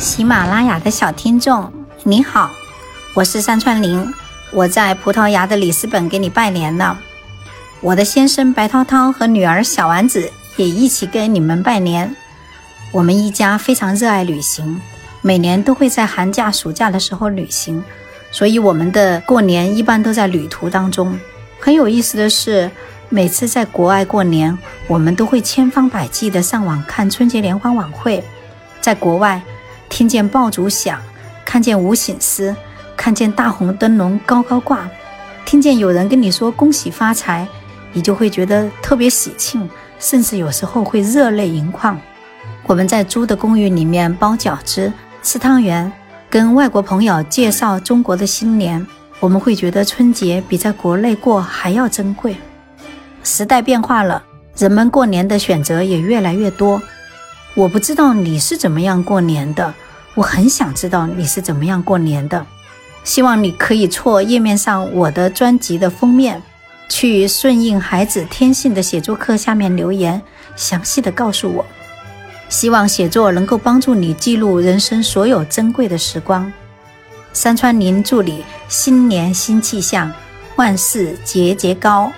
喜马拉雅的小听众，你好，我是山川林，我在葡萄牙的里斯本给你拜年了。我的先生白涛涛和女儿小丸子也一起跟你们拜年。我们一家非常热爱旅行，每年都会在寒假、暑假的时候旅行，所以我们的过年一般都在旅途当中。很有意思的是，每次在国外过年，我们都会千方百计地上网看春节联欢晚会。在国外，听见爆竹响，看见舞醒狮，看见大红灯笼高高挂，听见有人跟你说恭喜发财。你就会觉得特别喜庆，甚至有时候会热泪盈眶。我们在租的公寓里面包饺子、吃汤圆，跟外国朋友介绍中国的新年，我们会觉得春节比在国内过还要珍贵。时代变化了，人们过年的选择也越来越多。我不知道你是怎么样过年的，我很想知道你是怎么样过年的。希望你可以错页面上我的专辑的封面。去顺应孩子天性的写作课下面留言，详细的告诉我。希望写作能够帮助你记录人生所有珍贵的时光。山川林祝你新年新气象，万事节节高。